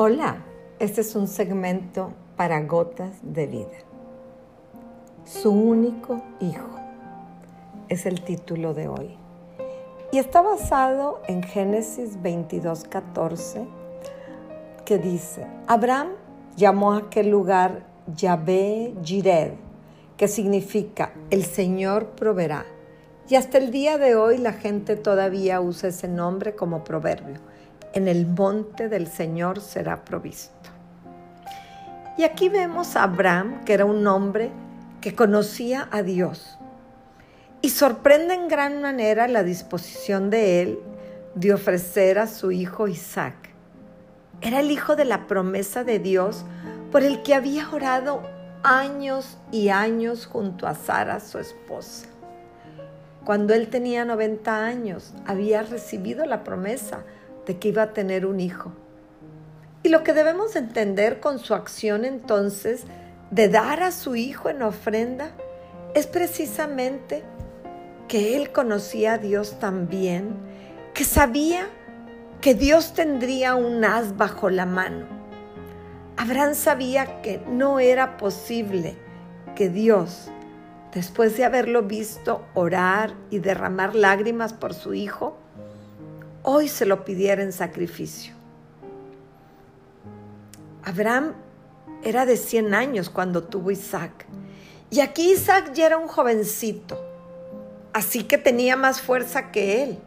Hola, este es un segmento para gotas de vida. Su único hijo es el título de hoy. Y está basado en Génesis 22:14, que dice, Abraham llamó a aquel lugar Yahvé Jired, que significa el Señor proveerá. Y hasta el día de hoy la gente todavía usa ese nombre como proverbio en el monte del Señor será provisto. Y aquí vemos a Abraham, que era un hombre que conocía a Dios. Y sorprende en gran manera la disposición de él de ofrecer a su hijo Isaac. Era el hijo de la promesa de Dios por el que había orado años y años junto a Sara, su esposa. Cuando él tenía 90 años, había recibido la promesa de que iba a tener un hijo. Y lo que debemos entender con su acción entonces de dar a su hijo en ofrenda es precisamente que él conocía a Dios también, que sabía que Dios tendría un as bajo la mano. Abraham sabía que no era posible que Dios, después de haberlo visto orar y derramar lágrimas por su hijo, hoy se lo pidiera en sacrificio. Abraham era de 100 años cuando tuvo Isaac. Y aquí Isaac ya era un jovencito, así que tenía más fuerza que él.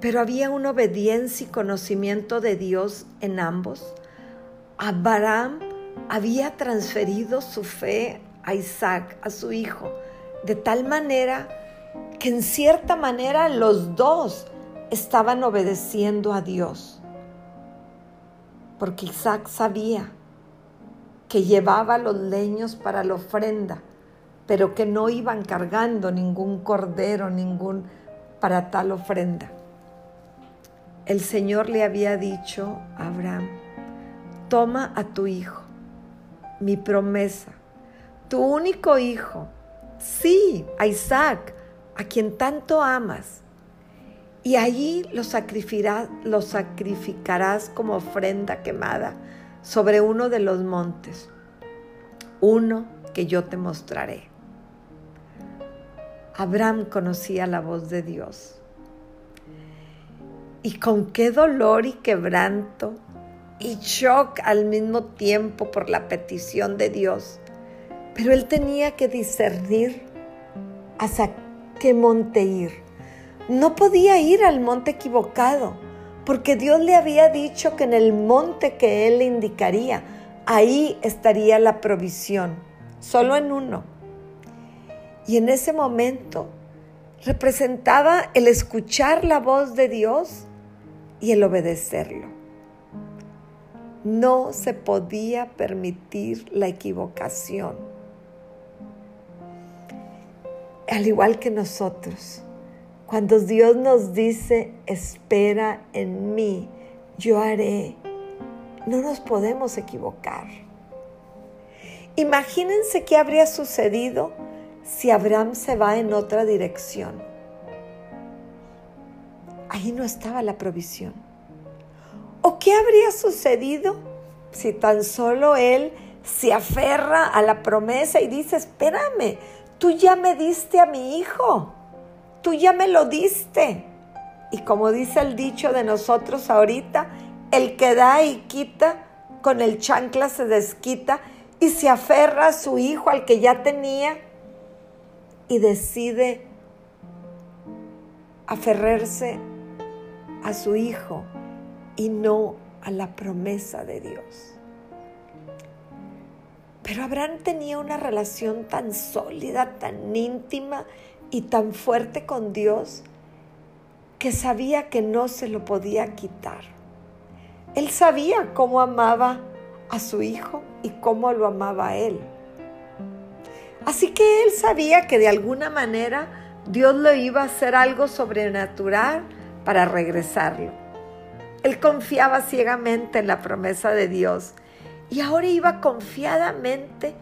Pero había una obediencia y conocimiento de Dios en ambos. Abraham había transferido su fe a Isaac, a su hijo, de tal manera que en cierta manera los dos estaban obedeciendo a Dios. Porque Isaac sabía que llevaba los leños para la ofrenda, pero que no iban cargando ningún cordero, ningún para tal ofrenda. El Señor le había dicho a Abraham, toma a tu hijo, mi promesa, tu único hijo, sí, a Isaac, a quien tanto amas, y allí lo sacrificarás, sacrificarás como ofrenda quemada sobre uno de los montes, uno que yo te mostraré. Abraham conocía la voz de Dios. Y con qué dolor y quebranto y shock al mismo tiempo por la petición de Dios. Pero él tenía que discernir hasta qué monte ir. No podía ir al monte equivocado, porque Dios le había dicho que en el monte que Él le indicaría, ahí estaría la provisión, solo en uno. Y en ese momento representaba el escuchar la voz de Dios y el obedecerlo. No se podía permitir la equivocación al igual que nosotros. Cuando Dios nos dice, espera en mí, yo haré, no nos podemos equivocar. Imagínense qué habría sucedido si Abraham se va en otra dirección. Ahí no estaba la provisión. ¿O qué habría sucedido si tan solo él se aferra a la promesa y dice, espérame, tú ya me diste a mi hijo, tú ya me lo diste. Y como dice el dicho de nosotros ahorita, el que da y quita, con el chancla se desquita y se aferra a su hijo, al que ya tenía, y decide aferrarse a su hijo y no a la promesa de Dios. Pero Abraham tenía una relación tan sólida, tan íntima y tan fuerte con Dios que sabía que no se lo podía quitar. Él sabía cómo amaba a su hijo y cómo lo amaba a él. Así que él sabía que de alguna manera Dios lo iba a hacer algo sobrenatural para regresarlo. Él confiaba ciegamente en la promesa de Dios y ahora iba confiadamente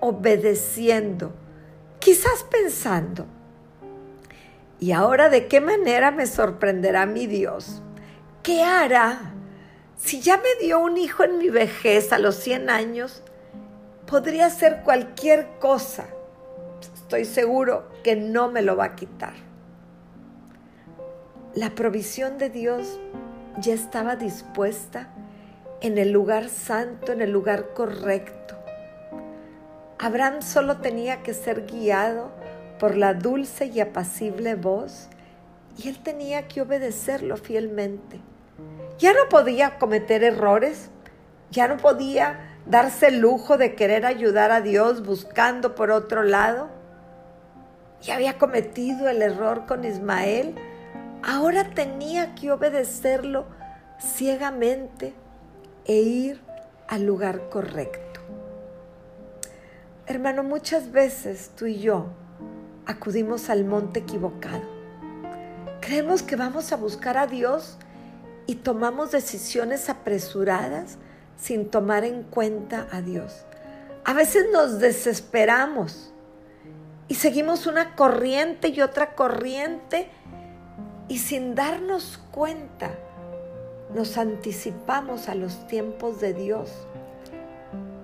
obedeciendo, quizás pensando, ¿y ahora de qué manera me sorprenderá mi Dios? ¿Qué hará si ya me dio un hijo en mi vejez a los 100 años, podría hacer cualquier cosa. Estoy seguro que no me lo va a quitar. La provisión de Dios ya estaba dispuesta en el lugar santo, en el lugar correcto. Abraham solo tenía que ser guiado por la dulce y apacible voz y él tenía que obedecerlo fielmente. Ya no podía cometer errores, ya no podía darse el lujo de querer ayudar a Dios buscando por otro lado. Ya había cometido el error con Ismael, ahora tenía que obedecerlo ciegamente e ir al lugar correcto. Hermano, muchas veces tú y yo acudimos al monte equivocado. Creemos que vamos a buscar a Dios y tomamos decisiones apresuradas sin tomar en cuenta a Dios. A veces nos desesperamos y seguimos una corriente y otra corriente y sin darnos cuenta nos anticipamos a los tiempos de Dios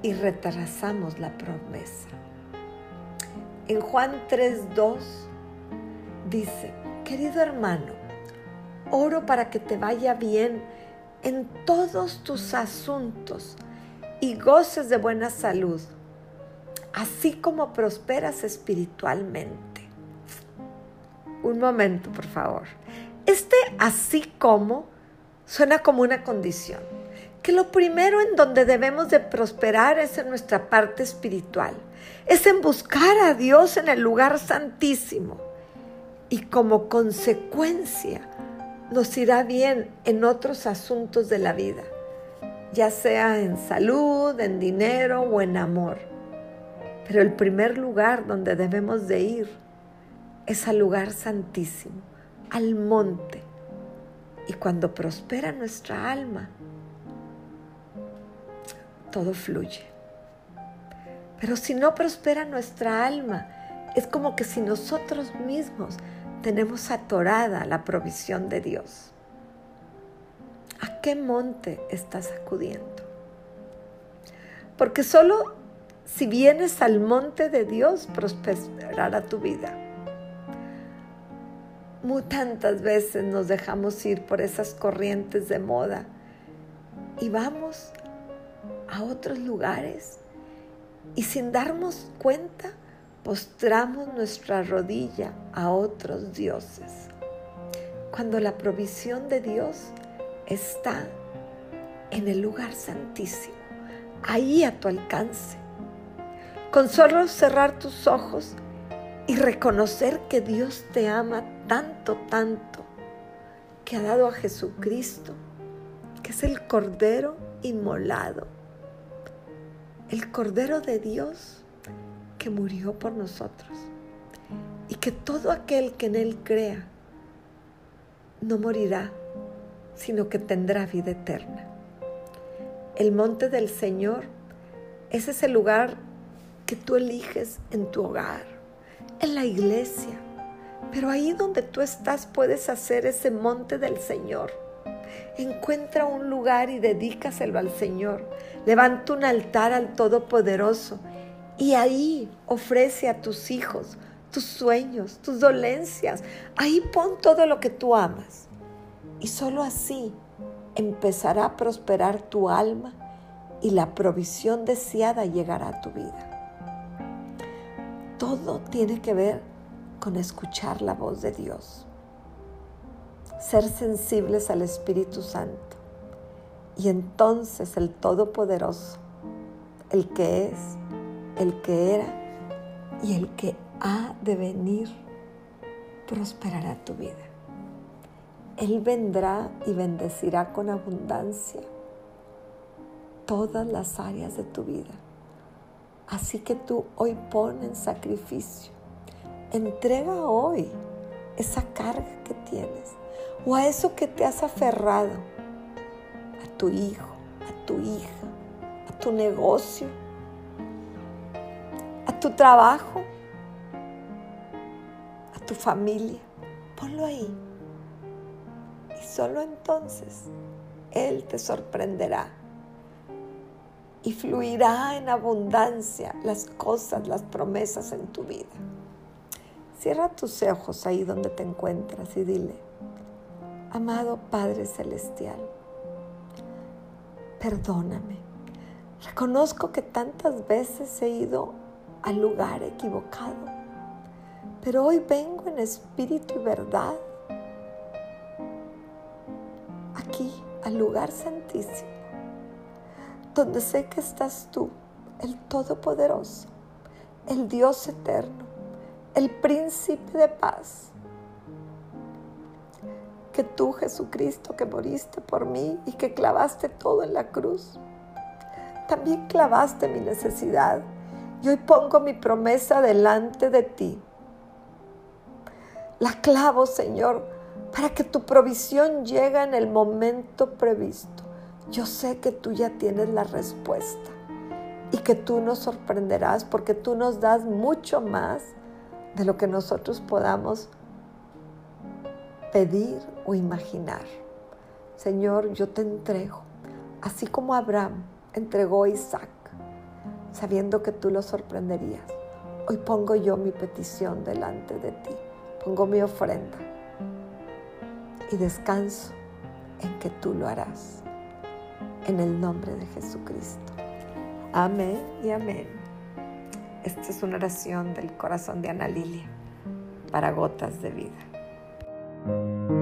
y retrasamos la promesa. En Juan 3:2 dice, querido hermano, Oro para que te vaya bien en todos tus asuntos y goces de buena salud, así como prosperas espiritualmente. Un momento, por favor. Este así como suena como una condición. Que lo primero en donde debemos de prosperar es en nuestra parte espiritual. Es en buscar a Dios en el lugar santísimo. Y como consecuencia, nos irá bien en otros asuntos de la vida, ya sea en salud, en dinero o en amor. Pero el primer lugar donde debemos de ir es al lugar santísimo, al monte. Y cuando prospera nuestra alma, todo fluye. Pero si no prospera nuestra alma, es como que si nosotros mismos tenemos atorada la provisión de Dios. ¿A qué monte estás acudiendo? Porque solo si vienes al monte de Dios prosperará tu vida. Muy tantas veces nos dejamos ir por esas corrientes de moda y vamos a otros lugares y sin darnos cuenta postramos nuestra rodilla a otros dioses. Cuando la provisión de Dios está en el lugar santísimo, ahí a tu alcance. Con solo cerrar tus ojos y reconocer que Dios te ama tanto, tanto, que ha dado a Jesucristo, que es el Cordero inmolado, el Cordero de Dios murió por nosotros y que todo aquel que en Él crea no morirá, sino que tendrá vida eterna. El monte del Señor es ese lugar que tú eliges en tu hogar, en la iglesia, pero ahí donde tú estás puedes hacer ese monte del Señor. Encuentra un lugar y dedícaselo al Señor. Levanta un altar al Todopoderoso y ahí ofrece a tus hijos tus sueños, tus dolencias. Ahí pon todo lo que tú amas. Y solo así empezará a prosperar tu alma y la provisión deseada llegará a tu vida. Todo tiene que ver con escuchar la voz de Dios, ser sensibles al Espíritu Santo. Y entonces el Todopoderoso, el que es, el que era y el que ha de venir prosperará tu vida. Él vendrá y bendecirá con abundancia todas las áreas de tu vida. Así que tú hoy pon en sacrificio. Entrega hoy esa carga que tienes o a eso que te has aferrado, a tu hijo, a tu hija, a tu negocio tu trabajo, a tu familia. Ponlo ahí. Y solo entonces Él te sorprenderá y fluirá en abundancia las cosas, las promesas en tu vida. Cierra tus ojos ahí donde te encuentras y dile, amado Padre Celestial, perdóname. Reconozco que tantas veces he ido al lugar equivocado, pero hoy vengo en espíritu y verdad aquí al lugar santísimo donde sé que estás tú, el Todopoderoso, el Dios eterno, el príncipe de paz. Que tú, Jesucristo, que moriste por mí y que clavaste todo en la cruz, también clavaste mi necesidad y hoy pongo mi promesa delante de ti. La clavo, Señor, para que tu provisión llegue en el momento previsto yo sé que tú ya tienes la respuesta y que tú nos sorprenderás porque tú nos das mucho más de lo que nosotros podamos pedir o imaginar. Señor, yo te entrego, así como Abraham entregó a Isaac, sabiendo que tú lo sorprenderías. Hoy pongo yo mi petición delante de ti, pongo mi ofrenda y descanso en que tú lo harás en el nombre de Jesucristo. Amén y amén. Esta es una oración del corazón de Ana Lilia para gotas de vida.